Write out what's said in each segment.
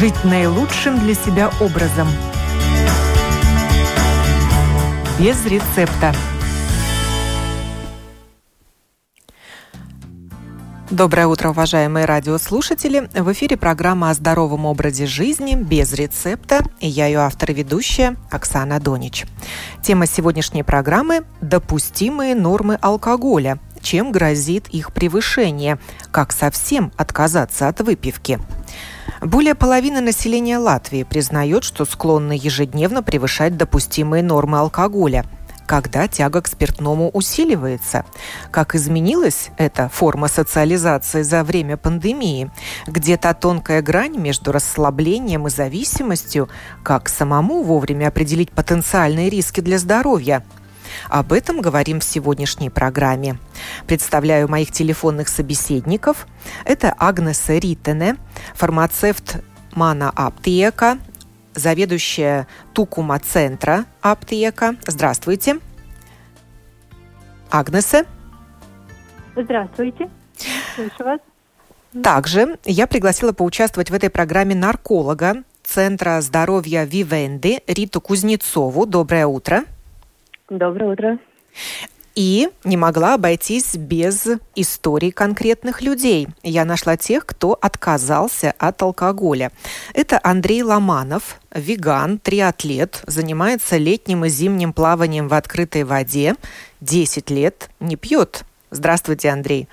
жить наилучшим для себя образом. Без рецепта. Доброе утро, уважаемые радиослушатели. В эфире программа о здоровом образе жизни без рецепта. И я ее автор и ведущая Оксана Донич. Тема сегодняшней программы – допустимые нормы алкоголя. Чем грозит их превышение? Как совсем отказаться от выпивки? Более половины населения Латвии признает, что склонны ежедневно превышать допустимые нормы алкоголя – когда тяга к спиртному усиливается. Как изменилась эта форма социализации за время пандемии? Где то тонкая грань между расслаблением и зависимостью? Как самому вовремя определить потенциальные риски для здоровья? Об этом говорим в сегодняшней программе. Представляю моих телефонных собеседников. Это Агнеса Ритене, фармацевт Мана Аптека, заведующая Тукума-центра аптека. Здравствуйте. Агнесе. Здравствуйте. Слышу вас. Также я пригласила поучаствовать в этой программе нарколога Центра здоровья Вивенды Риту Кузнецову. Доброе утро. Доброе утро. И не могла обойтись без историй конкретных людей. Я нашла тех, кто отказался от алкоголя. Это Андрей Ломанов, веган, триатлет, занимается летним и зимним плаванием в открытой воде, 10 лет не пьет. Здравствуйте, Андрей.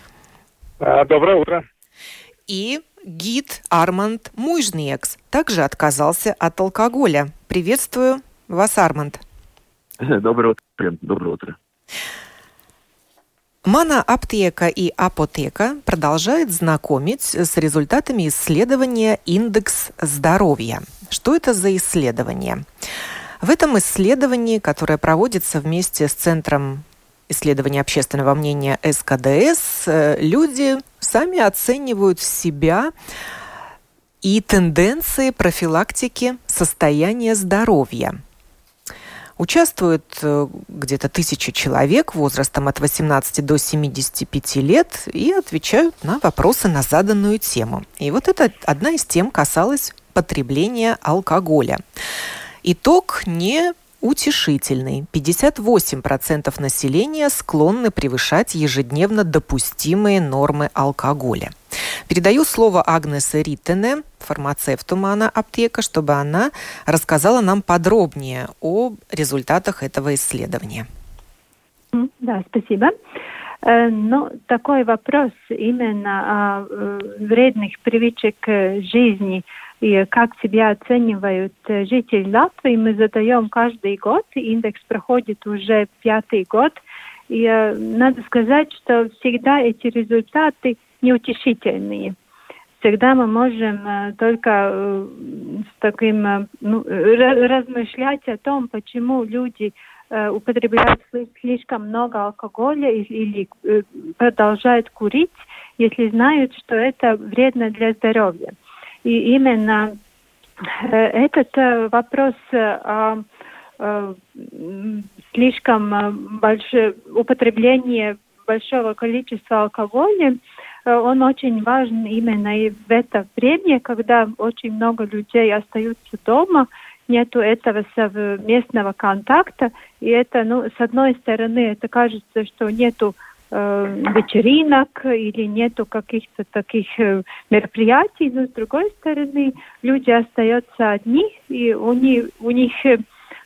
А, доброе утро. И гид Арманд Муйжниекс также отказался от алкоголя. Приветствую вас, Арманд. Доброе утро. Доброе утро. Мана-аптека и апотека продолжают знакомить с результатами исследования «Индекс здоровья». Что это за исследование? В этом исследовании, которое проводится вместе с Центром исследования общественного мнения СКДС, э, люди сами оценивают себя и тенденции профилактики состояния здоровья – Участвует э, где-то тысяча человек возрастом от 18 до 75 лет и отвечают на вопросы на заданную тему. И вот это одна из тем касалась потребления алкоголя. Итог не утешительный. 58% населения склонны превышать ежедневно допустимые нормы алкоголя. Передаю слово Агнесе Риттене, фармацевту Мана Аптека, чтобы она рассказала нам подробнее о результатах этого исследования. Да, спасибо. Э, ну, такой вопрос именно о э, вредных привычек жизни и как себя оценивают жители Латвии, мы задаем каждый год. Индекс проходит уже пятый год. И э, надо сказать, что всегда эти результаты неутешительные. Всегда мы можем э, только э, с таким э, ну, размышлять о том, почему люди употребляют слишком много алкоголя или продолжают курить, если знают, что это вредно для здоровья. Именно этот вопрос о слишком большое употребление большого количества алкоголя Э, он очень важен именно и в это время, когда очень много людей остаются дома, нету этого совместного контакта, и это, ну, с одной стороны, это кажется, что нету э, вечеринок или нету каких-то таких э, мероприятий, но с другой стороны, люди остаются одни, и у них, у них э,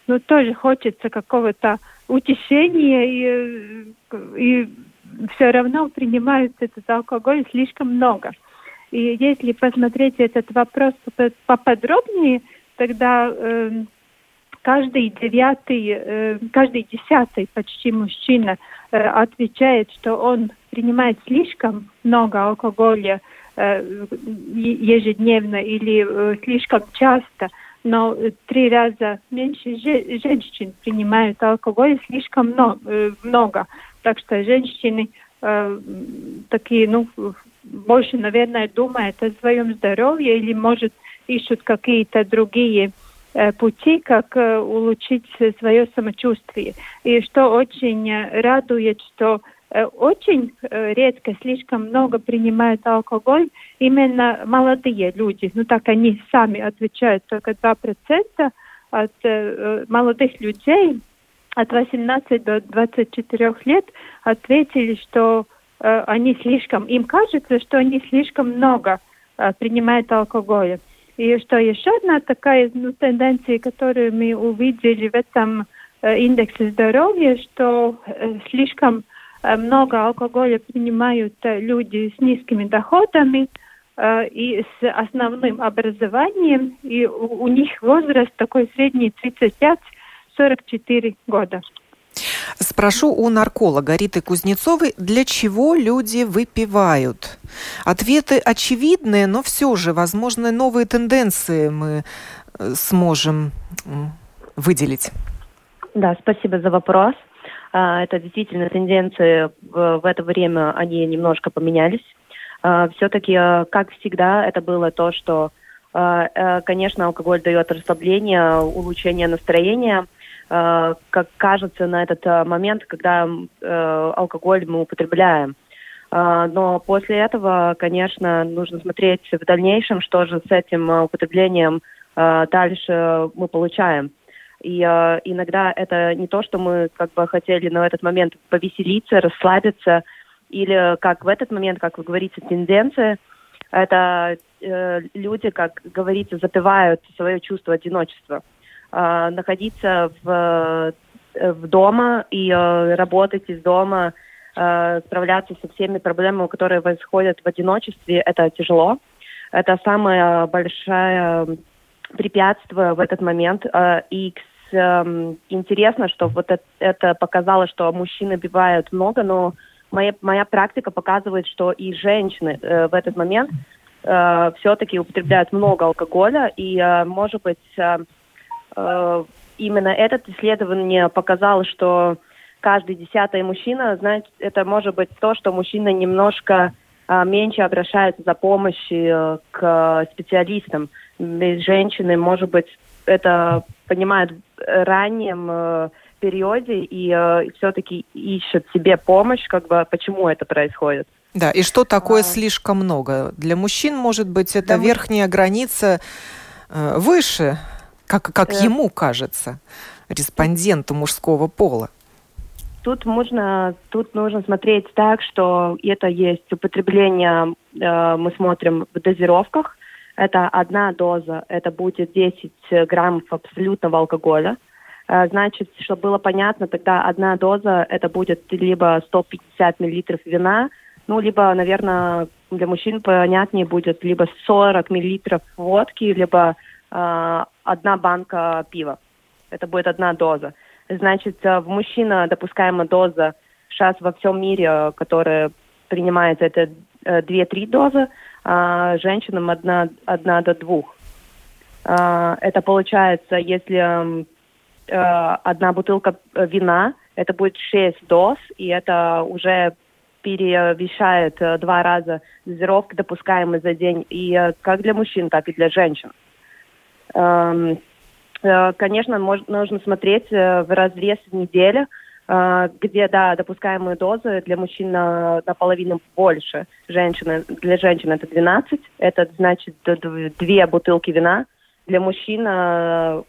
ну, тоже хочется какого-то утешения и, э, и все равно принимают этот алкоголь слишком много. И если посмотреть этот вопрос поподробнее, тогда э, каждый девятый, э, каждый десятый почти мужчина э, отвечает, что он принимает слишком много алкоголя э, ежедневно или э, слишком часто, но три раза меньше женщин принимают алкоголь слишком много. Э. Так что женщины э, такие, ну, больше, наверное, думают о своем здоровье или, может, ищут какие-то другие э, пути, как улучшить свое самочувствие. И что очень радует, что очень редко, слишком много принимают алкоголь именно молодые люди. Ну так они сами отвечают, только 2% от молодых людей от 18 до 24 лет ответили, что э, они слишком, им кажется, что они слишком много э, принимают алкоголя. И что еще одна такая ну, тенденция, которую мы увидели в этом э, индексе здоровья, что э, слишком э, много алкоголя принимают э, люди с низкими доходами э, и с основным образованием, и у, у них возраст такой средний 35 44 года. Спрошу у нарколога Риты Кузнецовой, для чего люди выпивают? Ответы очевидные, но все же, возможно, новые тенденции мы э, сможем выделить. Да, спасибо за вопрос. А, это действительно тенденции в это время, они немножко поменялись. А, Все-таки, э, как всегда, это было то, что, э, конечно, алкоголь дает расслабление, улучшение настроения – как кажется на этот э, момент, когда э, алкоголь мы употребляем. Но после этого, конечно, нужно смотреть в дальнейшем, что же с этим употреблением дальше мы получаем. И э, иногда это не то, что мы как бы хотели на этот момент повеселиться, расслабиться, или как в этот момент, как вы говорите, тенденция, это э, люди, как говорится, запивают свое чувство одиночества. Э, находиться в, э, в дома и э, работать из дома, справляться со всеми проблемами, которые происходят в одиночестве, это тяжело. Это самое большое препятствие в этот момент. И эм, интересно, что вот это, это показало, что мужчины бивают много, но моя, моя практика показывает, что и женщины в этот момент все-таки употребляют много алкоголя, и, может быть, Э, именно это исследование показало, что каждый десятый мужчина, знаете, это может быть то, что мужчина немножко а, меньше обращается за помощью э, к специалистам. Женщины, может быть, это понимают в раннем э, периоде и э, все-таки ищут себе помощь, как бы почему это происходит. Да, и что такое а... слишком много? Для мужчин, может быть, это Для верхняя муж... граница э, выше как, как э... ему кажется, респонденту мужского пола? Тут можно, тут нужно смотреть так, что это есть употребление, э, мы смотрим в дозировках. Это одна доза, это будет 10 граммов абсолютного алкоголя. Э, значит, чтобы было понятно, тогда одна доза это будет либо 150 миллилитров вина, ну, либо, наверное, для мужчин понятнее будет либо 40 миллилитров водки, либо одна банка пива. Это будет одна доза. Значит, э, в мужчина допускаемая доза сейчас во всем мире, которая принимается, это 2-3 э, дозы, а женщинам одна, одна до двух. Это получается, если э, одна бутылка вина, это будет 6 доз, и это уже перевешает два раза дозировки, допускаемые за день, и как для мужчин, так и для женщин. Эм, э, конечно, нужно смотреть э, в разрез недели, э, где, да, допускаемые дозы для мужчин на, наполовину больше. Женщины, для женщин это 12, это значит две бутылки вина. Для мужчин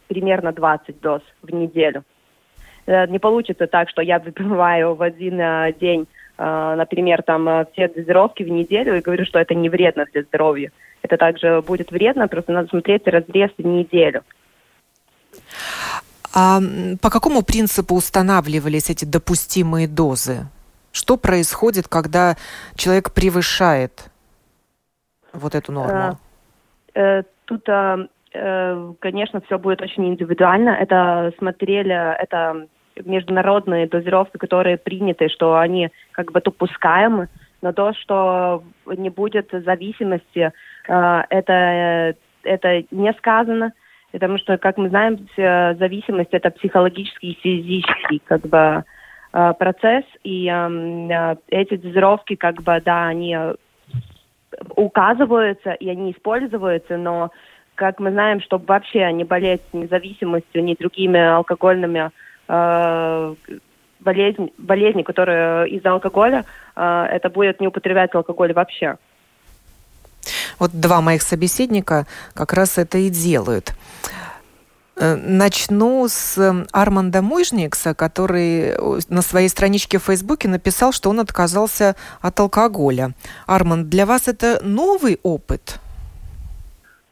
примерно 20 доз в неделю. Не получится так, что я выпиваю в один день, например, там все дозировки в неделю и говорю, что это не вредно для здоровья это также будет вредно, просто надо смотреть разрез в неделю. А по какому принципу устанавливались эти допустимые дозы? Что происходит, когда человек превышает вот эту норму? Э, э, тут, э, конечно, все будет очень индивидуально. Это смотрели, это международные дозировки, которые приняты, что они как бы допускаемы, но то, что не будет зависимости а, это, это не сказано, потому что, как мы знаем, зависимость это психологический и физический как бы а, процесс, и а, эти дозировки, как бы, да, они указываются и они используются, но как мы знаем, чтобы вообще не болеть ни зависимостью, ни другими алкогольными э, болезнь, болезни, которые из-за алкоголя, э, это будет не употреблять алкоголь вообще. Вот два моих собеседника как раз это и делают. Э, начну с эм, Арманда Мойжникса, который на своей страничке в Фейсбуке написал, что он отказался от алкоголя. Арманд, для вас это новый опыт?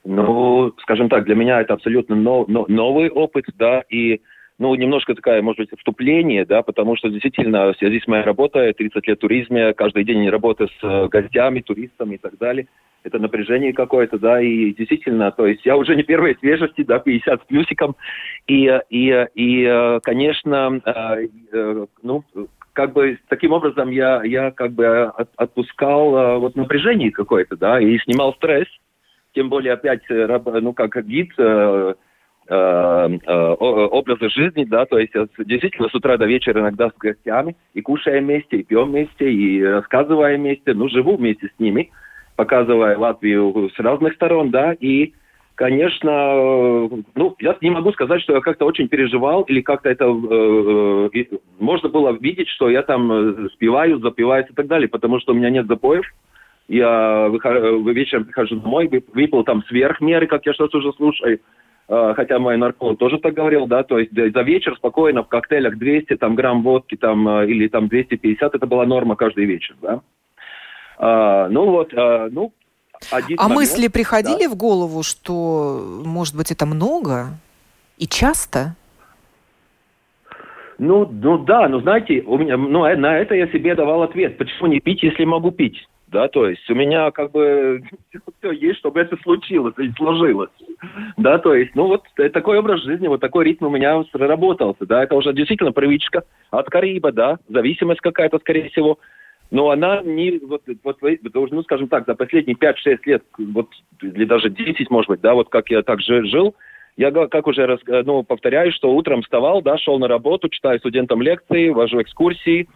Ну, скажем так, для меня это абсолютно нов, новый опыт, да, и ну, немножко такая, может быть, вступление, да, потому что действительно в связи с моей работой, 30 лет туризме, каждый день работа с э, гостями, туристами и так далее – это напряжение какое-то, да, и действительно, то есть я уже не первой свежести, да, 50 с плюсиком, и, и, и конечно, э, э, ну, как бы таким образом я, я как бы отпускал э, вот напряжение какое-то, да, и снимал стресс, тем более опять, ну, как гид, образа жизни, да, то есть действительно с утра до вечера иногда с гостями, и кушаем вместе, и пьем вместе, и рассказываем вместе, ну, живу вместе с ними, показывая Латвию с разных сторон, да, и, конечно, ну, я не могу сказать, что я как-то очень переживал или как-то это э, э, можно было видеть, что я там э, спеваю, запиваюсь и так далее, потому что у меня нет запоев. Я выхожу, вечером прихожу домой, выпил там сверх меры, как я сейчас уже слушаю, э, хотя мой нарколог тоже так говорил, да, то есть за вечер спокойно в коктейлях 200 там, грамм водки там, э, или там 250, это была норма каждый вечер, да. А, ну вот, а, ну, один А момент, мысли приходили да. в голову, что, может быть, это много и часто? Ну, ну да, ну знаете, у меня, ну, э, на это я себе давал ответ. Почему не пить, если могу пить? Да, то есть у меня как бы все есть, чтобы это случилось и сложилось. Да, то есть, ну вот э, такой образ жизни, вот такой ритм у меня проработался, да, это уже действительно привычка от Кариба, да, зависимость какая-то, скорее всего но она не, вот, вот, ну, скажем так, за последние 5-6 лет, вот, или даже 10, может быть, да, вот как я так же жил, я, как уже раз, ну, повторяю, что утром вставал, да, шел на работу, читаю студентам лекции, вожу экскурсии,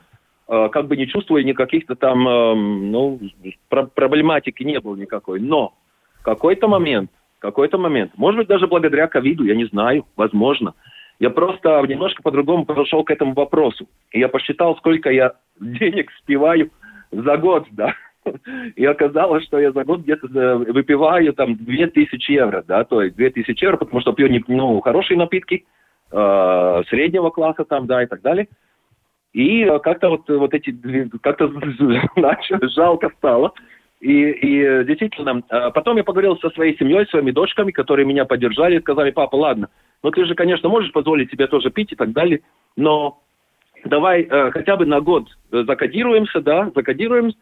э, как бы не чувствуя никаких-то там, э, ну, про проблематики не было никакой. Но какой-то момент, какой-то момент, может быть, даже благодаря ковиду, я не знаю, возможно, я просто немножко по-другому подошел к этому вопросу. И я посчитал, сколько я денег спиваю за год, да. И оказалось, что я за год где-то э, выпиваю там 2000 евро, да, то есть 2000 евро, потому что пью ну, хорошие напитки, э, среднего класса там, да, и так далее. И как-то вот, вот эти, как-то жалко стало. И, и действительно, э, потом я поговорил со своей семьей, своими дочками, которые меня поддержали, сказали, папа, ладно, ну ты же, конечно, можешь позволить себе тоже пить и так далее, но давай э, хотя бы на год закодируемся, да, закодируем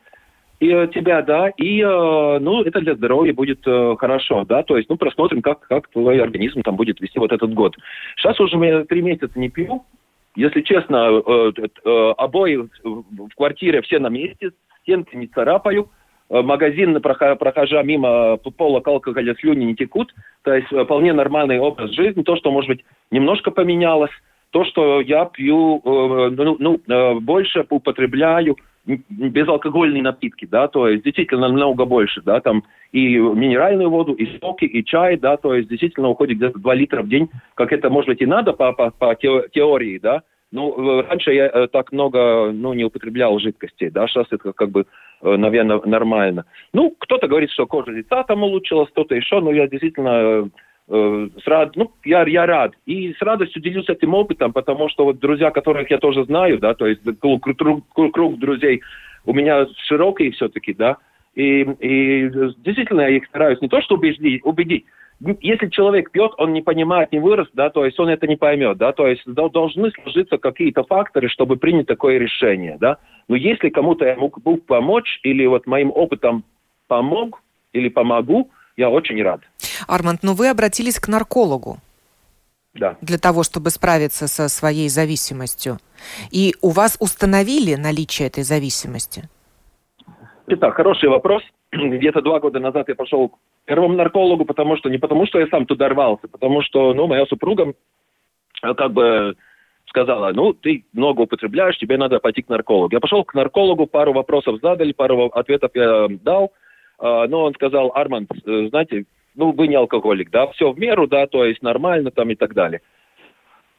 и, э, тебя, да, и, э, ну, это для здоровья будет э, хорошо, да, то есть, ну, просмотрим, как, как твой организм там будет вести вот этот год. Сейчас уже я три месяца не пью, если честно, э, э, обои в квартире все на месте, стенки не царапаю, Э, магазин, прохожа мимо полок алкоголя, слюни не текут. То есть э, вполне нормальный образ жизни. То, что, может быть, немножко поменялось. То, что я пью, э, ну, ну больше употребляю безалкогольные напитки, да, то есть действительно намного больше, да, там и минеральную воду, и соки, и чай, да, то есть действительно уходит где-то 2 литра в день, как это, может быть, и надо по, по, по теории, да, ну, раньше я так много, ну, не употреблял жидкостей, да, сейчас это как бы Э, наверное, нормально. Ну, кто-то говорит, что кожа лица там улучшилась, кто-то еще, но я действительно э, с рад, ну, я, я рад. И с радостью делюсь этим опытом, потому что вот друзья, которых я тоже знаю, да, то есть круг, круг, круг друзей у меня широкий все-таки, да, и, и действительно я их стараюсь не то, что убедить, убедить если человек пьет, он не понимает, не вырос, да, то есть он это не поймет, да, то есть должны сложиться какие-то факторы, чтобы принять такое решение, да. Но если кому-то я мог бы помочь или вот моим опытом помог или помогу, я очень рад. Арманд, но ну вы обратились к наркологу. Да. Для того, чтобы справиться со своей зависимостью. И у вас установили наличие этой зависимости? Итак, хороший вопрос. Где-то два года назад я пошел к первому наркологу, потому что не потому, что я сам туда рвался, потому что, ну, моя супруга э, как бы сказала, ну, ты много употребляешь, тебе надо пойти к наркологу. Я пошел к наркологу, пару вопросов задали, пару ответов я дал, э, но он сказал, Арманд, э, знаете, ну, вы не алкоголик, да, все в меру, да, то есть нормально там и так далее.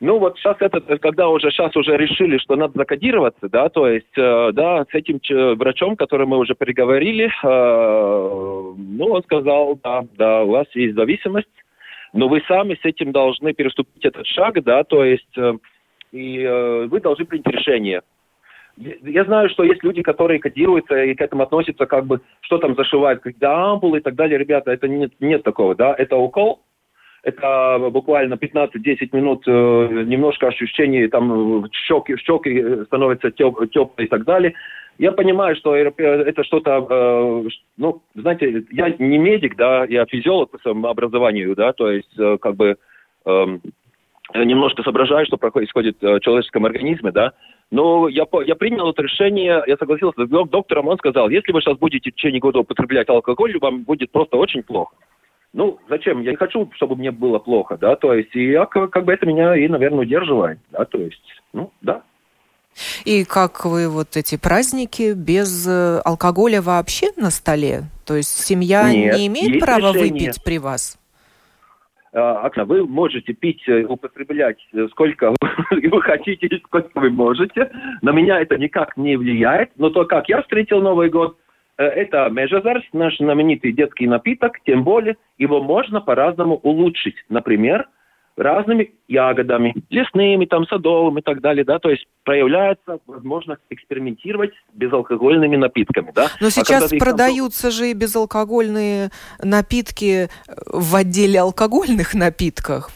Ну вот сейчас это, когда уже сейчас уже решили, что надо закодироваться, да, то есть, э, да, с этим врачом, который мы уже переговорили, э, ну он сказал, да, да, у вас есть зависимость, но вы сами с этим должны переступить этот шаг, да, то есть, э, и э, вы должны принять решение. Я знаю, что есть люди, которые кодируются и к этому относятся, как бы, что там зашивают, когда ампулы и так далее. Ребята, это нет, нет такого, да, это укол, это буквально 15-10 минут, э, немножко ощущений, там щеки, щеки становятся теп, теплые и так далее. Я понимаю, что это что-то, э, ну, знаете, я не медик, да, я физиолог по своему образованию, да, то есть э, как бы э, немножко соображаю, что происходит в человеческом организме, да, но я, я принял это решение, я согласился с доктором, он сказал, если вы сейчас будете в течение года употреблять алкоголь, вам будет просто очень плохо. Ну, зачем? Я не хочу, чтобы мне было плохо, да, то есть, и я, как бы это меня и, наверное, удерживает, да, то есть, ну, да. И как вы вот эти праздники без э, алкоголя вообще на столе? То есть семья Нет, не имеет права решение. выпить при вас? А, Окна, вы можете пить, э, употреблять э, сколько вы хотите, сколько вы можете. На меня это никак не влияет. Но то, как я встретил Новый год, это Межазарс, наш знаменитый детский напиток, тем более его можно по-разному улучшить. Например, разными ягодами, лесными, там, садовыми и так далее, да, то есть проявляется возможность экспериментировать безалкогольными напитками, да. Но а сейчас продаются там... же и безалкогольные напитки в отделе алкогольных напитков.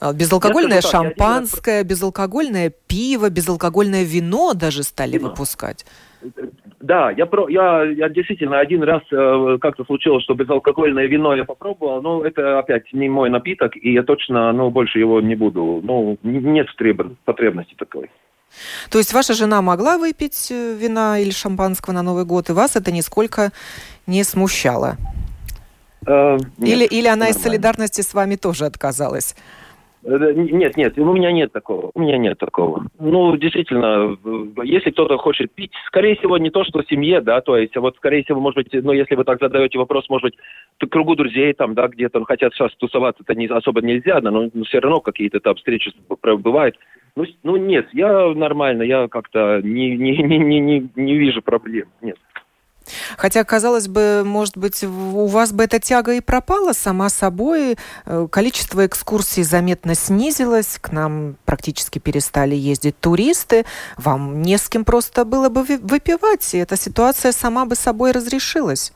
А, безалкогольное так, шампанское, безалкогольное пиво, безалкогольное вино даже стали вино. выпускать. Да, я, про, я, я действительно один раз э, как-то случилось, что безалкогольное вино я попробовал, но это опять не мой напиток, и я точно ну, больше его не буду. Ну, нет потребности такой. То есть ваша жена могла выпить э, вина или шампанского на Новый год, и вас это нисколько не смущало? Э, нет, или, или она нормально. из солидарности с вами тоже отказалась? Э, нет, нет, у меня нет такого. У меня нет такого. Ну, действительно, если кто-то хочет пить, скорее всего, не то, что семье, да, то есть, вот, скорее всего, может быть, ну, если вы так задаете вопрос, может быть, кругу друзей там, да, где-то ну, хотят сейчас тусоваться, это не, особо нельзя, но, но все равно какие-то там встречи бывают. Ну, ну, нет, я нормально, я как-то не, не, не, не, не вижу проблем, нет. Хотя, казалось бы, может быть, у вас бы эта тяга и пропала сама собой. Э, количество экскурсий заметно снизилось, к нам практически перестали ездить туристы. Вам не с кем просто было бы выпивать, и эта ситуация сама бы собой разрешилась.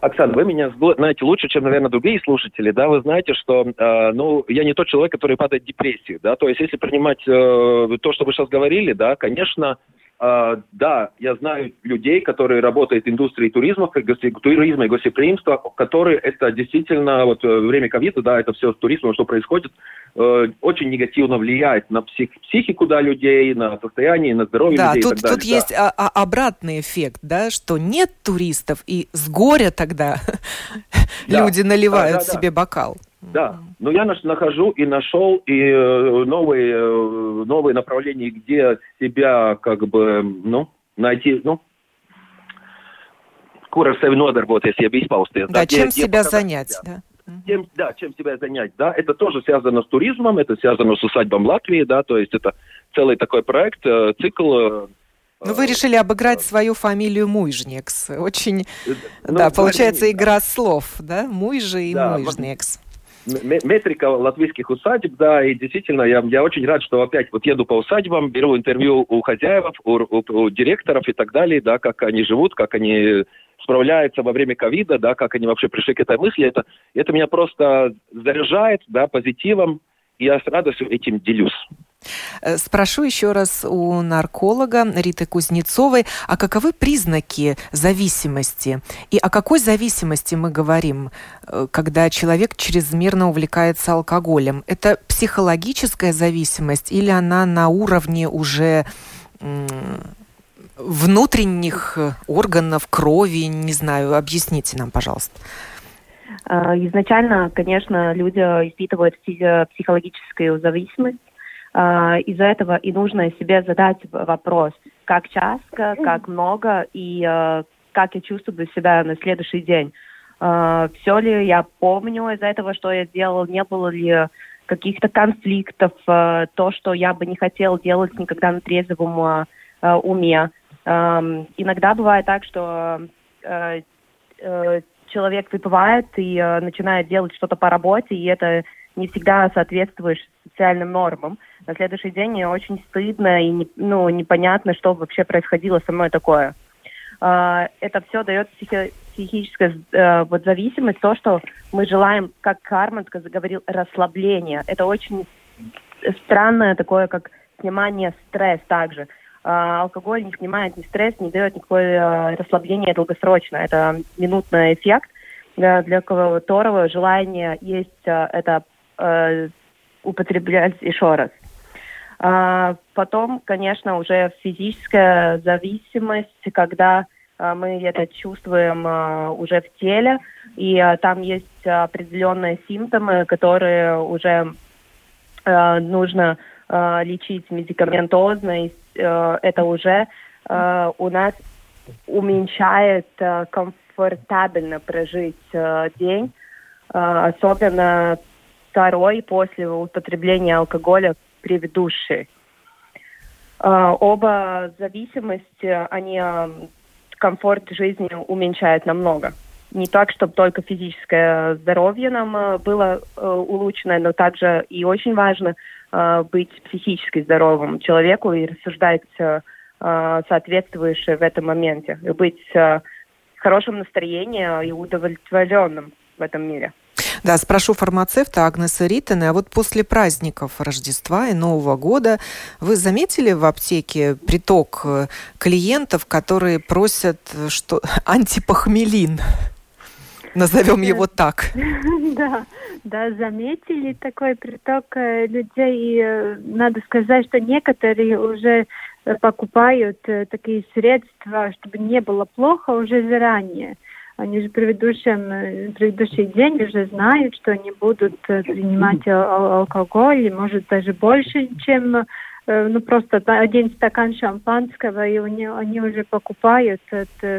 Оксана, вы меня знаете лучше, чем, наверное, другие слушатели, да, вы знаете, что, э, ну, я не тот человек, который падает в депрессию, да, то есть если принимать э, то, что вы сейчас говорили, да, конечно, да, я знаю людей, которые работают в индустрии туризма, туризма и гостеприимства, которые это действительно, вот э, время ковида, да, это все с туризмом, что происходит, э, очень негативно влияет на псих, психику, да, людей, на состояние, на здоровье да, людей тут, и так далее. Тут да. есть а, а, обратный эффект, да, что нет туристов, и с горя тогда люди наливают себе бокал. Да, но я нахожу и нашел и э, новые, э, новые направления, где себя как бы, ну, найти, ну, kur ar sevi nodarboties, jeb izpausties. Да, да чем где, себя где занять, да. Тем, да, чем себя занять, да, это тоже связано с туризмом, это связано с усадьбом Латвии, да, то есть это целый такой проект, э, цикл. Ну, вы решили обыграть свою фамилию Муйжникс. Очень, ну, да, получается игра слов, да, Муйжи и да, Муйжникс метрика латвийских усадеб, да, и действительно, я, я очень рад, что опять вот еду по усадьбам, беру интервью у хозяев, у, у, у директоров и так далее, да, как они живут, как они справляются во время ковида, да, как они вообще пришли к этой мысли, это, это меня просто заряжает, да, позитивом, и я с радостью этим делюсь. Э, спрошу еще раз у нарколога Риты Кузнецовой, а каковы признаки зависимости? И о какой зависимости мы говорим, э, когда человек чрезмерно увлекается алкоголем? Это психологическая зависимость или она на уровне уже внутренних органов, крови, не знаю, объясните нам, пожалуйста. Э, изначально, конечно, люди испытывают психологическую зависимость, а, из-за этого и нужно себе задать вопрос, как часто, как много и а, как я чувствую себя на следующий день. А, Все ли я помню из-за этого, что я делал, не было ли каких-то конфликтов, э, то, что я бы не хотел делать никогда на трезвом э, уме. Эм, иногда бывает так, что э, человек выпивает и начинает делать что-то по работе, и это не всегда соответствует социальным нормам. На следующий день очень стыдно и не, ну, непонятно, что вообще происходило со мной такое. Это все дает психи психическая э, вот зависимость, то, что мы желаем, как Кармен говорил, расслабление. Это очень странное такое, как снимание стресс также. А, алкоголь не снимает ни стресс, не дает никакое а, расслабление долгосрочно. Это минутный эффект, для, для которого желание есть а, это а, употреблять еще раз. А, потом, конечно, уже физическая зависимость, когда а, мы это чувствуем а, уже в теле, и там есть определенные симптомы, которые уже нужно лечить медикаментозно, и это уже у нас уменьшает комфортабельно прожить день, особенно второй после употребления алкоголя предыдущий. Оба зависимости, они комфорт жизни уменьшает намного. Не так, чтобы только физическое здоровье нам э, было улучшено, но также и очень важно быть психически здоровым человеку и рассуждать э, соответствующе в этом моменте, и быть в хорошем настроении и удовлетворенным в этом мире. Да, спрошу фармацевта Агнеса Риттена, а вот после праздников Рождества и Нового года вы заметили в аптеке приток э, клиентов, которые просят э, что антипохмелин? Назовем его так. Да, да, заметили такой приток э, людей. И надо сказать, что некоторые уже покупают такие средства, чтобы не было плохо уже заранее. Они же предыдущем, э, предыдущий день уже знают, что они будут э, принимать алкоголь, может даже больше, чем э, ну просто один стакан шампанского, и они, они уже покупают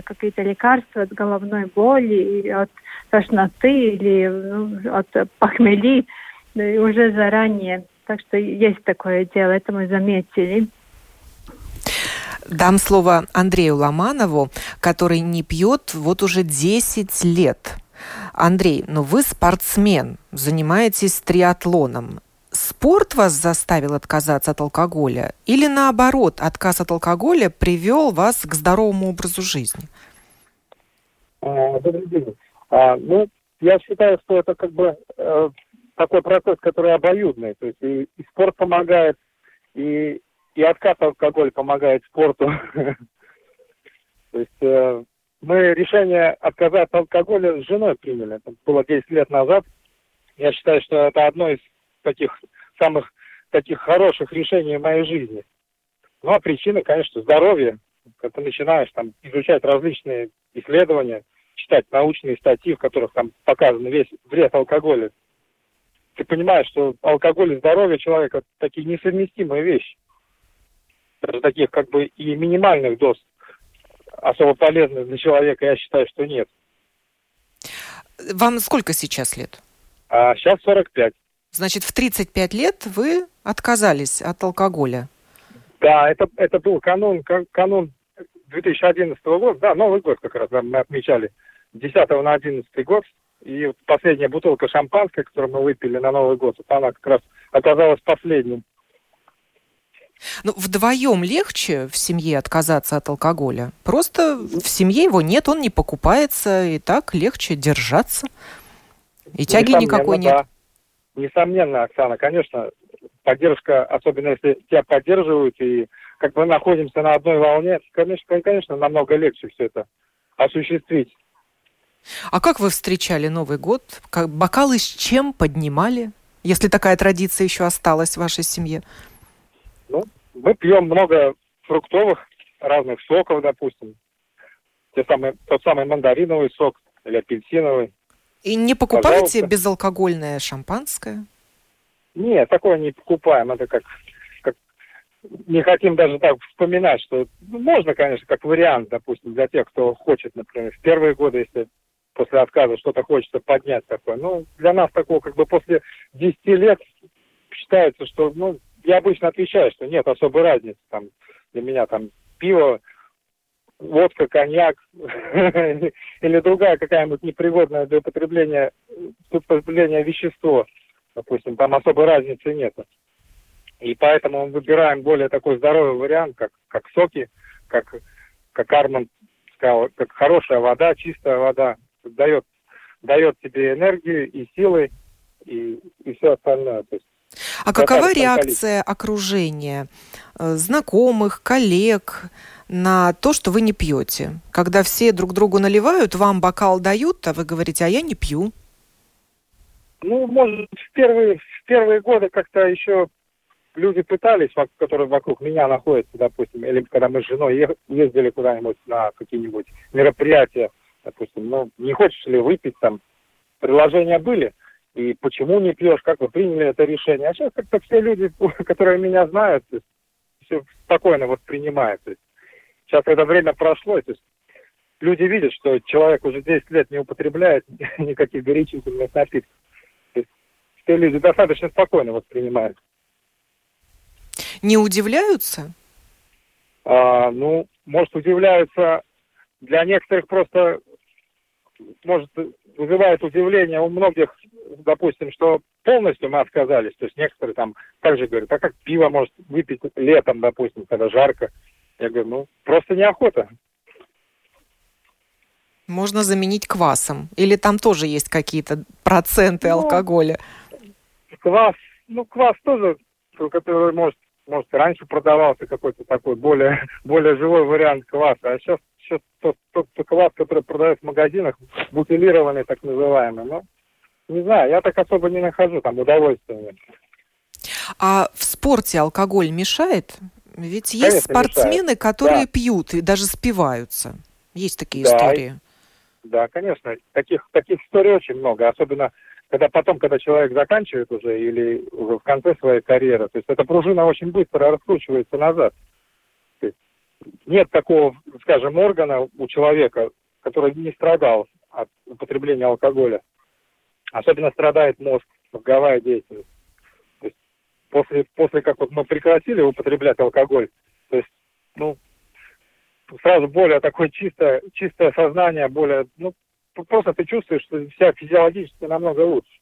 какие-то лекарства от головной боли, от тошноты или ну, от похмели уже заранее. Так что есть такое дело, это мы заметили. Дам слово Андрею Ломанову, который не пьет вот уже 10 лет. Андрей, ну вы спортсмен, занимаетесь триатлоном. Спорт вас заставил отказаться от алкоголя? Или наоборот, отказ от алкоголя привел вас к здоровому образу жизни? А, добрый день. А, ну, я считаю, что это как бы э, такой процесс, который обоюдный. То есть и, спорт помогает, и и отказ от алкоголя помогает спорту. То есть э, мы решение отказаться от алкоголя с женой приняли. Это было 10 лет назад. Я считаю, что это одно из таких самых таких хороших решений в моей жизни. Ну, а причина, конечно, здоровье. Когда ты начинаешь там изучать различные исследования, читать научные статьи, в которых там показан весь вред алкоголя, ты понимаешь, что алкоголь и здоровье человека такие несовместимые вещи даже таких как бы и минимальных доз особо полезных для человека, я считаю, что нет. Вам сколько сейчас лет? А сейчас 45. Значит, в 35 лет вы отказались от алкоголя? Да, это, это был канун, канун 2011 года, да, Новый год как раз мы отмечали, 10 на 11 год. И последняя бутылка шампанского, которую мы выпили на Новый год, вот она как раз оказалась последним ну, вдвоем легче в семье отказаться от алкоголя. Просто в семье его нет, он не покупается, и так легче держаться. И тяги никакой нет. Да. Несомненно, Оксана, конечно, поддержка, особенно если тебя поддерживают, и как мы находимся на одной волне, конечно, конечно, намного легче все это осуществить. А как вы встречали Новый год? Как, бокалы с чем поднимали? Если такая традиция еще осталась в вашей семье? Ну, мы пьем много фруктовых разных соков, допустим. Те самые, тот самый мандариновый сок или апельсиновый. И не покупаете Пожалуйста. безалкогольное шампанское? Нет, такое не покупаем. Это как, как не хотим даже так вспоминать, что ну, можно, конечно, как вариант, допустим, для тех, кто хочет, например, в первые годы, если после отказа что-то хочется поднять такое. Но для нас такого, как бы после 10 лет считается, что, ну, я обычно отвечаю, что нет особой разницы. Там, для меня там пиво, водка, коньяк или другая какая-нибудь непригодная для употребления, для употребления вещество, допустим, там особой разницы нет. И поэтому мы выбираем более такой здоровый вариант, как, как соки, как, как Арман сказал, как хорошая вода, чистая вода, дает, дает тебе энергию и силы, и, и все остальное. То есть, а какова реакция окружения, э, знакомых, коллег на то, что вы не пьете? Когда все друг другу наливают, вам бокал дают, а вы говорите, а я не пью. Ну, может, в первые, в первые годы как-то еще люди пытались, которые вокруг меня находятся, допустим, или когда мы с женой ездили куда-нибудь на какие-нибудь мероприятия, допустим, ну, не хочешь ли выпить там, приложения были, и почему не пьешь, как вы приняли это решение. А сейчас как-то все люди, которые меня знают, все спокойно воспринимают. То есть, сейчас это время прошло, то есть люди видят, что человек уже 10 лет не употребляет никаких горячительных напитков. Есть, все люди достаточно спокойно воспринимают. Не удивляются? А, ну, может, удивляются для некоторых просто может вызывает удивление у многих, допустим, что полностью мы отказались. То есть некоторые там также говорят, а как пиво может выпить летом, допустим, когда жарко. Я говорю, ну, просто неохота. Можно заменить квасом? Или там тоже есть какие-то проценты ну, алкоголя? Квас, ну, квас тоже, который может может, раньше продавался какой-то такой более, более живой вариант кваса, а сейчас, сейчас тот, тот, квас, который продают в магазинах, бутилированный так называемый, ну, не знаю, я так особо не нахожу там удовольствия. А в спорте алкоголь мешает? Ведь Конечно, есть спортсмены, мешает. которые да. пьют и даже спиваются. Есть такие да, истории. Да, конечно. Таких, таких историй очень много. Особенно когда потом, когда человек заканчивает уже или уже в конце своей карьеры, то есть эта пружина очень быстро раскручивается назад. Нет такого, скажем, органа у человека, который не страдал от употребления алкоголя. Особенно страдает мозг, мозговая деятельность. То есть после, после как вот мы прекратили употреблять алкоголь, то есть, ну, сразу более такое чистое, чистое сознание, более, ну, просто ты чувствуешь, что себя физиологически намного лучше.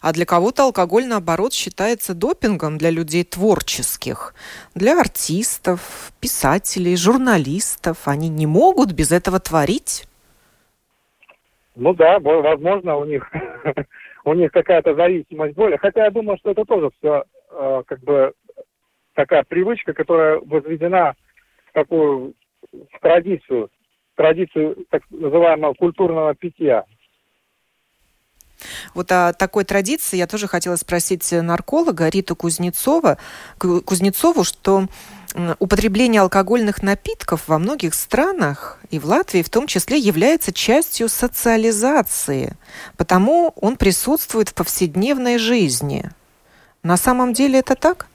А для кого-то алкоголь, наоборот, считается допингом для людей творческих, для артистов, писателей, журналистов. Они не могут без этого творить? Ну да, возможно, у них у них какая-то зависимость более. Хотя я думаю, что это тоже все э, как бы такая привычка, которая возведена в такую в традицию традицию так называемого культурного питья. Вот о такой традиции я тоже хотела спросить нарколога Риту Кузнецова, Кузнецову, что употребление алкогольных напитков во многих странах, и в Латвии в том числе, является частью социализации, потому он присутствует в повседневной жизни. На самом деле это так?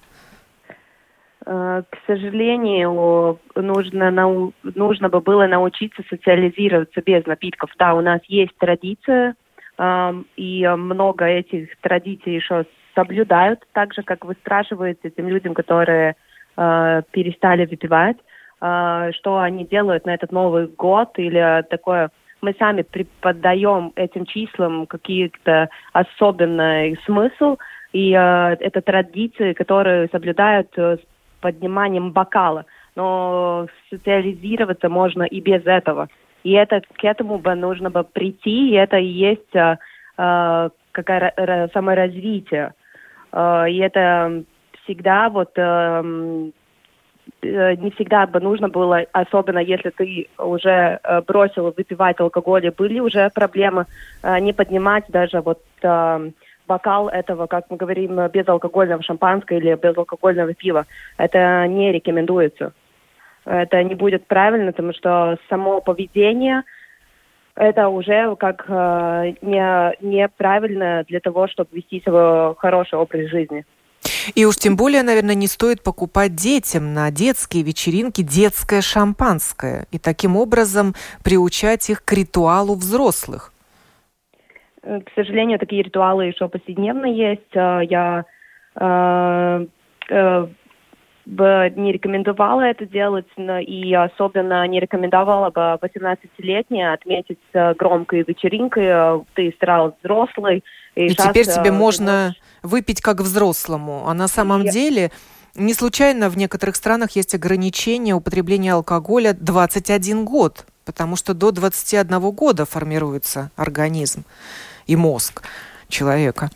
Э, к сожалению, нужно, нау нужно бы было научиться социализироваться без напитков. Да, у нас есть традиция, и много этих традиций еще соблюдают, так же, как выстраживают тем людям, которые э, перестали выпивать, э, что они делают на этот Новый год или такое мы сами преподаем этим числам какие-то особенный смысл, и э, это традиции, которые соблюдают э, подниманием бокала. Но социализироваться можно и без этого. И это к этому бы нужно бы прийти, и это и есть э, э, какое саморазвитие. Э, и это всегда вот э, э, не всегда бы нужно было, особенно если ты уже э, бросил выпивать алкоголь, и были уже проблемы, э, не поднимать даже вот э, бокал этого, как мы говорим, безалкогольного шампанского или безалкогольного пива. Это не рекомендуется. Это не будет правильно, потому что само поведение это уже как э, не, неправильно для того, чтобы вести свой хороший образ жизни. И уж тем более, наверное, не стоит покупать детям на детские вечеринки детское шампанское и таким образом приучать их к ритуалу взрослых. Э, к сожалению, такие ритуалы еще повседневно есть. Э, я э, э, не рекомендовала это делать, и особенно не рекомендовала бы 18-летние отметить громкой вечеринкой. Ты стал взрослый. И, и теперь тебе можно можешь... выпить как взрослому. А на самом и... деле не случайно в некоторых странах есть ограничение употребления алкоголя 21 год, потому что до 21 года формируется организм и мозг человека.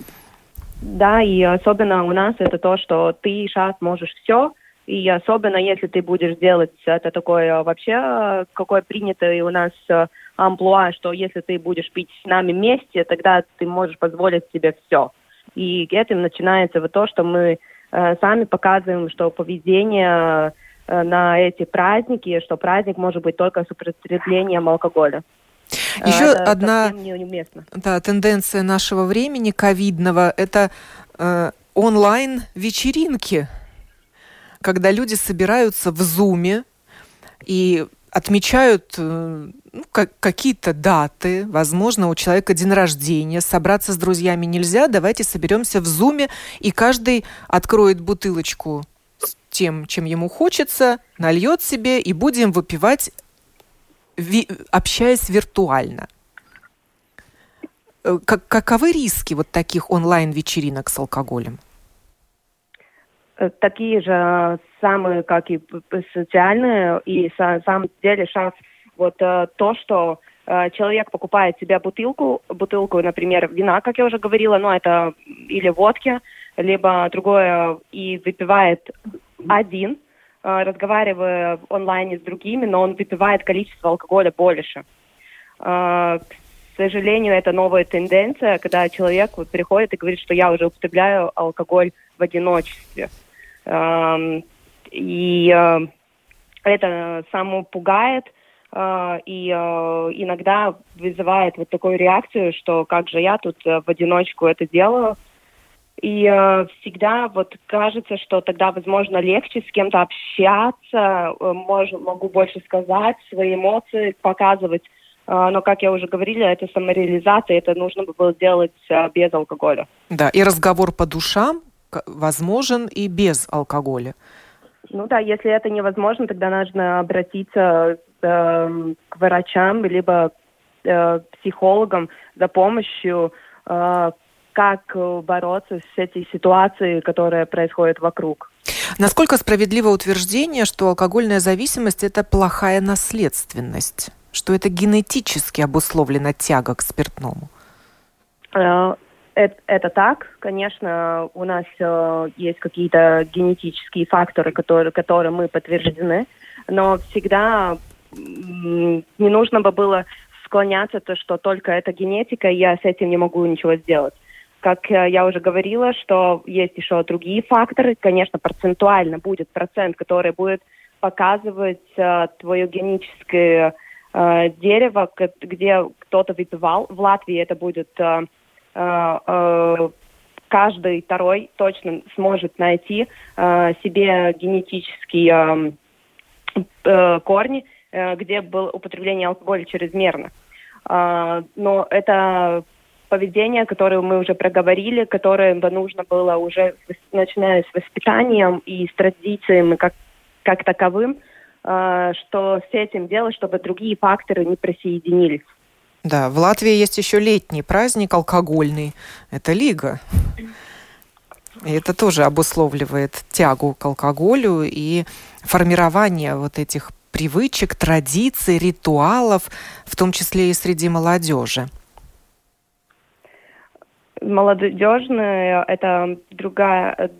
Да, и особенно у нас это то, что ты сейчас можешь все, и особенно если ты будешь делать это такое вообще, какое принято и у нас э, амплуа, что если ты будешь пить с нами вместе, тогда ты можешь позволить себе все. И этим начинается вот то, что мы э, сами показываем, что поведение э, на эти праздники, что праздник может быть только с употреблением алкоголя. Еще это одна да, тенденция нашего времени ковидного – это э, онлайн-вечеринки, когда люди собираются в Зуме и отмечают э, ну, как, какие-то даты, возможно, у человека день рождения, собраться с друзьями нельзя, давайте соберемся в Зуме, и каждый откроет бутылочку с тем, чем ему хочется, нальет себе, и будем выпивать общаясь виртуально. Э, как, каковы риски вот таких онлайн-вечеринок с алкоголем? Э, такие же самые, как и социальные, и на самом деле сейчас вот э, то, что человек покупает себе бутылку, бутылку, например, вина, как я уже говорила, но это или водки, либо другое, и выпивает один, Э, разговаривая в онлайне с другими, но он выпивает количество алкоголя больше. Э, к сожалению, это новая тенденция, когда человек вот приходит и говорит, что я уже употребляю алкоголь в одиночестве. Эм, и э, это само пугает, и иногда вызывает вот такую реакцию, что как же я тут в одиночку это делаю, и э, всегда вот кажется, что тогда, возможно, легче с кем-то общаться, э, могу больше сказать, свои эмоции показывать. Э, но, как я уже говорила, это самореализация, это нужно было делать э, без алкоголя. Да, и разговор по душам возможен и без алкоголя. Ну да, если это невозможно, тогда нужно обратиться э, к врачам, либо э, психологам за помощью, э, как э, бороться с этой ситуацией, которая происходит вокруг. Насколько справедливо утверждение, что алкогольная зависимость – это плохая наследственность? Что это генетически обусловлена тяга к спиртному? Это, это так. Конечно, у нас э, есть какие-то генетические факторы, которые, которые мы подтверждены, но всегда не нужно бы было склоняться, то, что только это генетика, и я с этим не могу ничего сделать. Как э, я уже говорила, что есть еще другие факторы. Конечно, процентуально будет процент, который будет показывать э, твое генетическое э, дерево, где кто-то выпивал. В Латвии это будет э, каждый второй точно сможет найти э, себе генетические э, э, корни, э, где было употребление алкоголя чрезмерно. Но это поведение, которое мы уже проговорили, которое бы нужно было уже, начиная с воспитанием и с традициями как, как таковым, э, что с этим делать, чтобы другие факторы не присоединились. Да, в Латвии есть еще летний праздник алкогольный. Это Лига. И это тоже обусловливает тягу к алкоголю и формирование вот этих привычек, традиций, ритуалов, в том числе и среди молодежи молодежные это другая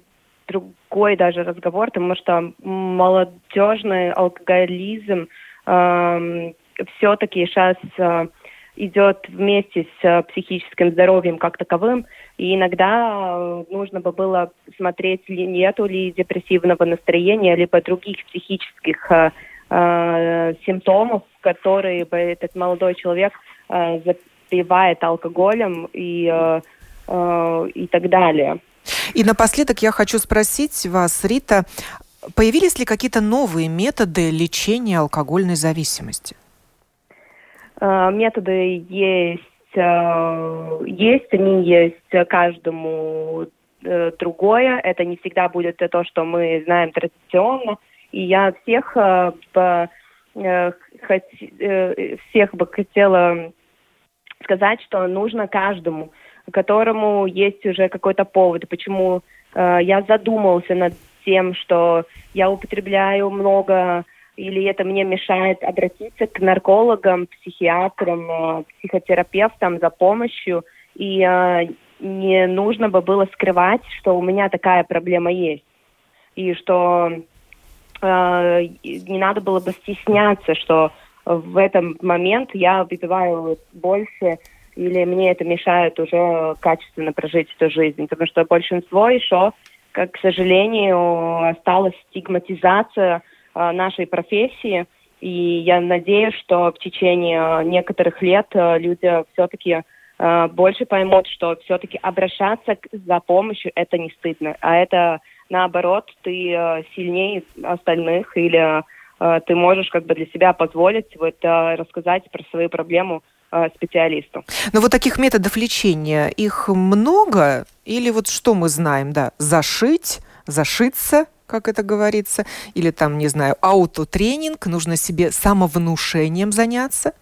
другой даже разговор, потому что молодежный алкоголизм э, все-таки сейчас э, идет вместе с э, психическим здоровьем как таковым, и иногда э, нужно бы было смотреть, ли нету ли депрессивного настроения, либо других психических э, э, симптомов, которые бы этот молодой человек э, запивает алкоголем и э, Э, и так далее. И напоследок я хочу спросить вас, Рита, появились ли какие-то новые методы лечения алкогольной зависимости? Э, методы есть, э, есть, они есть каждому э, другое, это не всегда будет то, что мы знаем традиционно. И я всех, всех бы хотела сказать, что нужно каждому, которому есть уже какой-то повод, почему я задумался над тем, что я употребляю много или это мне мешает обратиться к наркологам, психиатрам, э, психотерапевтам за помощью. И э, не нужно бы было скрывать, что у меня такая проблема есть. И что э, не надо было бы стесняться, что в этом момент я выпиваю больше, или мне это мешает уже качественно прожить эту жизнь. Потому что большинство еще, как, к сожалению, осталась стигматизация нашей профессии. И я надеюсь, что в течение некоторых лет э, люди все-таки э, больше поймут, что все-таки обращаться за помощью это не стыдно, а это наоборот, ты сильнее остальных или Э, ты можешь как бы для себя позволить вот э, рассказать про свою проблему э, специалисту. Но вот таких методов лечения, их много? Или вот что мы знаем, да, зашить, зашиться, как это говорится, или там, не знаю, аутотренинг, нужно себе самовнушением заняться,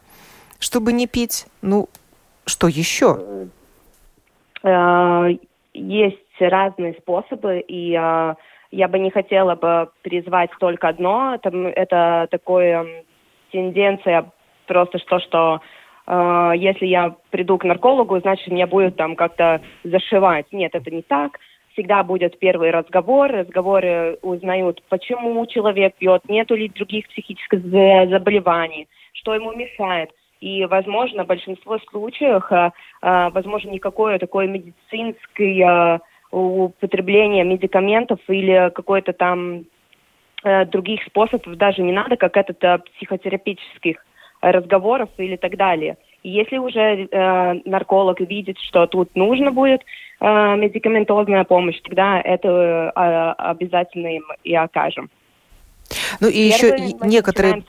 чтобы не пить. Ну, что еще? Есть разные способы, и я бы не хотела бы призвать только одно. Это, это такое тенденция просто что, что э, если я приду к наркологу, значит, меня будет там как-то зашивать. Нет, это не так. Всегда будет первый разговор. Разговоры узнают, почему человек пьет, нету ли других психических заболеваний, что ему мешает. И, возможно, в большинстве случаев, э, э, возможно, никакое такое медицинское употребления медикаментов или какой-то там э, других способов даже не надо, как этот э, психотерапевтических разговоров или так далее. Если уже э, нарколог видит, что тут нужно будет э, медикаментозная помощь, тогда это э, обязательно им и окажем. Ну и еще некоторые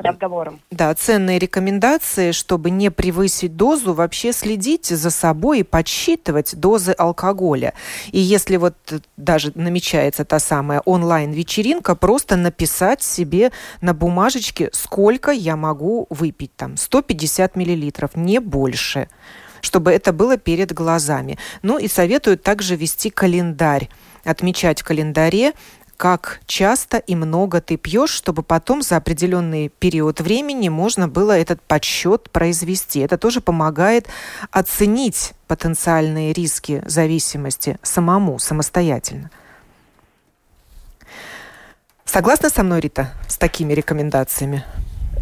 да, ценные рекомендации, чтобы не превысить дозу, вообще следить за собой и подсчитывать дозы алкоголя. И если вот даже намечается та самая онлайн-вечеринка, просто написать себе на бумажечке, сколько я могу выпить там, 150 миллилитров, не больше чтобы это было перед глазами. Ну и советуют также вести календарь отмечать в календаре как часто и много ты пьешь, чтобы потом за определенный период времени можно было этот подсчет произвести. Это тоже помогает оценить потенциальные риски зависимости самому, самостоятельно. Согласна со мной, Рита, с такими рекомендациями?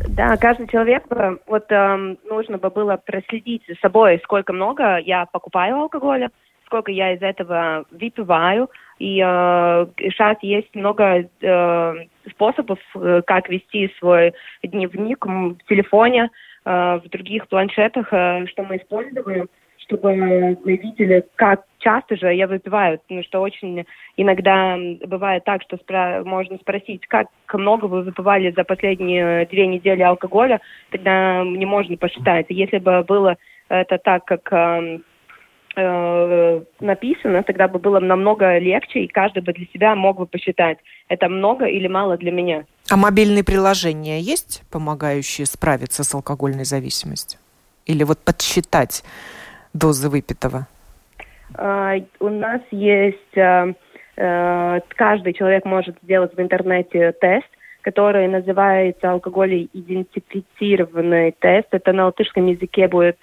Да, каждый человек, вот э, нужно бы было проследить за собой, сколько много я покупаю алкоголя, сколько я из этого выпиваю, и э, сейчас есть много э, способов, э, как вести свой дневник в телефоне, э, в других планшетах, э, что мы используем, чтобы мы видели, как часто же я выпиваю. Потому что очень иногда бывает так, что спра- можно спросить, как много вы выпивали за последние две недели алкоголя, тогда не можно посчитать. Если бы было это так, как э, э, написано, тогда бы было намного легче, и каждый бы для себя мог бы посчитать, это много или мало для меня. А мобильные приложения есть, помогающие справиться с алкогольной зависимостью? Или вот подсчитать дозы выпитого? Uh, у нас есть, uh, uh, каждый человек может сделать в интернете тест, который называется алкоголь-идентифицированный тест. Это на латышском языке будет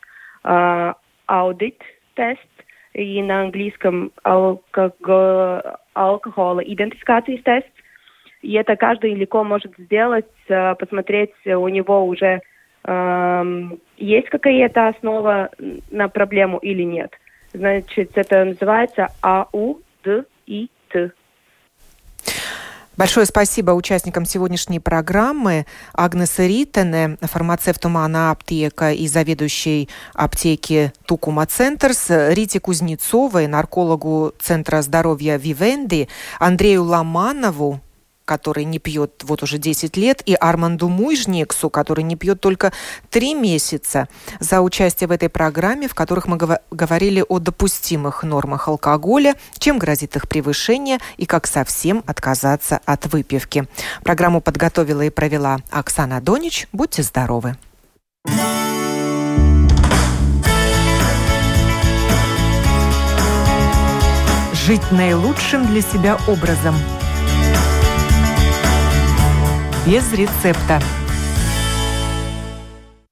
аудит, тест и на английском алкоголь, алкогола идентификации тест. И это каждый легко может сделать, э, посмотреть, у него уже эм, есть какая-то основа на проблему или нет. Значит, это называется АУДИТ. Большое спасибо участникам сегодняшней программы. Агнес Ритене, фармацевт Умана аптека и заведующей аптеки Тукума Центрс, Рите Кузнецовой, наркологу Центра здоровья Вивенди, Андрею Ломанову, который не пьет вот уже 10 лет, и Арманду Муйжниксу, который не пьет только 3 месяца, за участие в этой программе, в которых мы говорили о допустимых нормах алкоголя, чем грозит их превышение и как совсем отказаться от выпивки. Программу подготовила и провела Оксана Донич. Будьте здоровы! Жить наилучшим для себя образом. Без рецепта.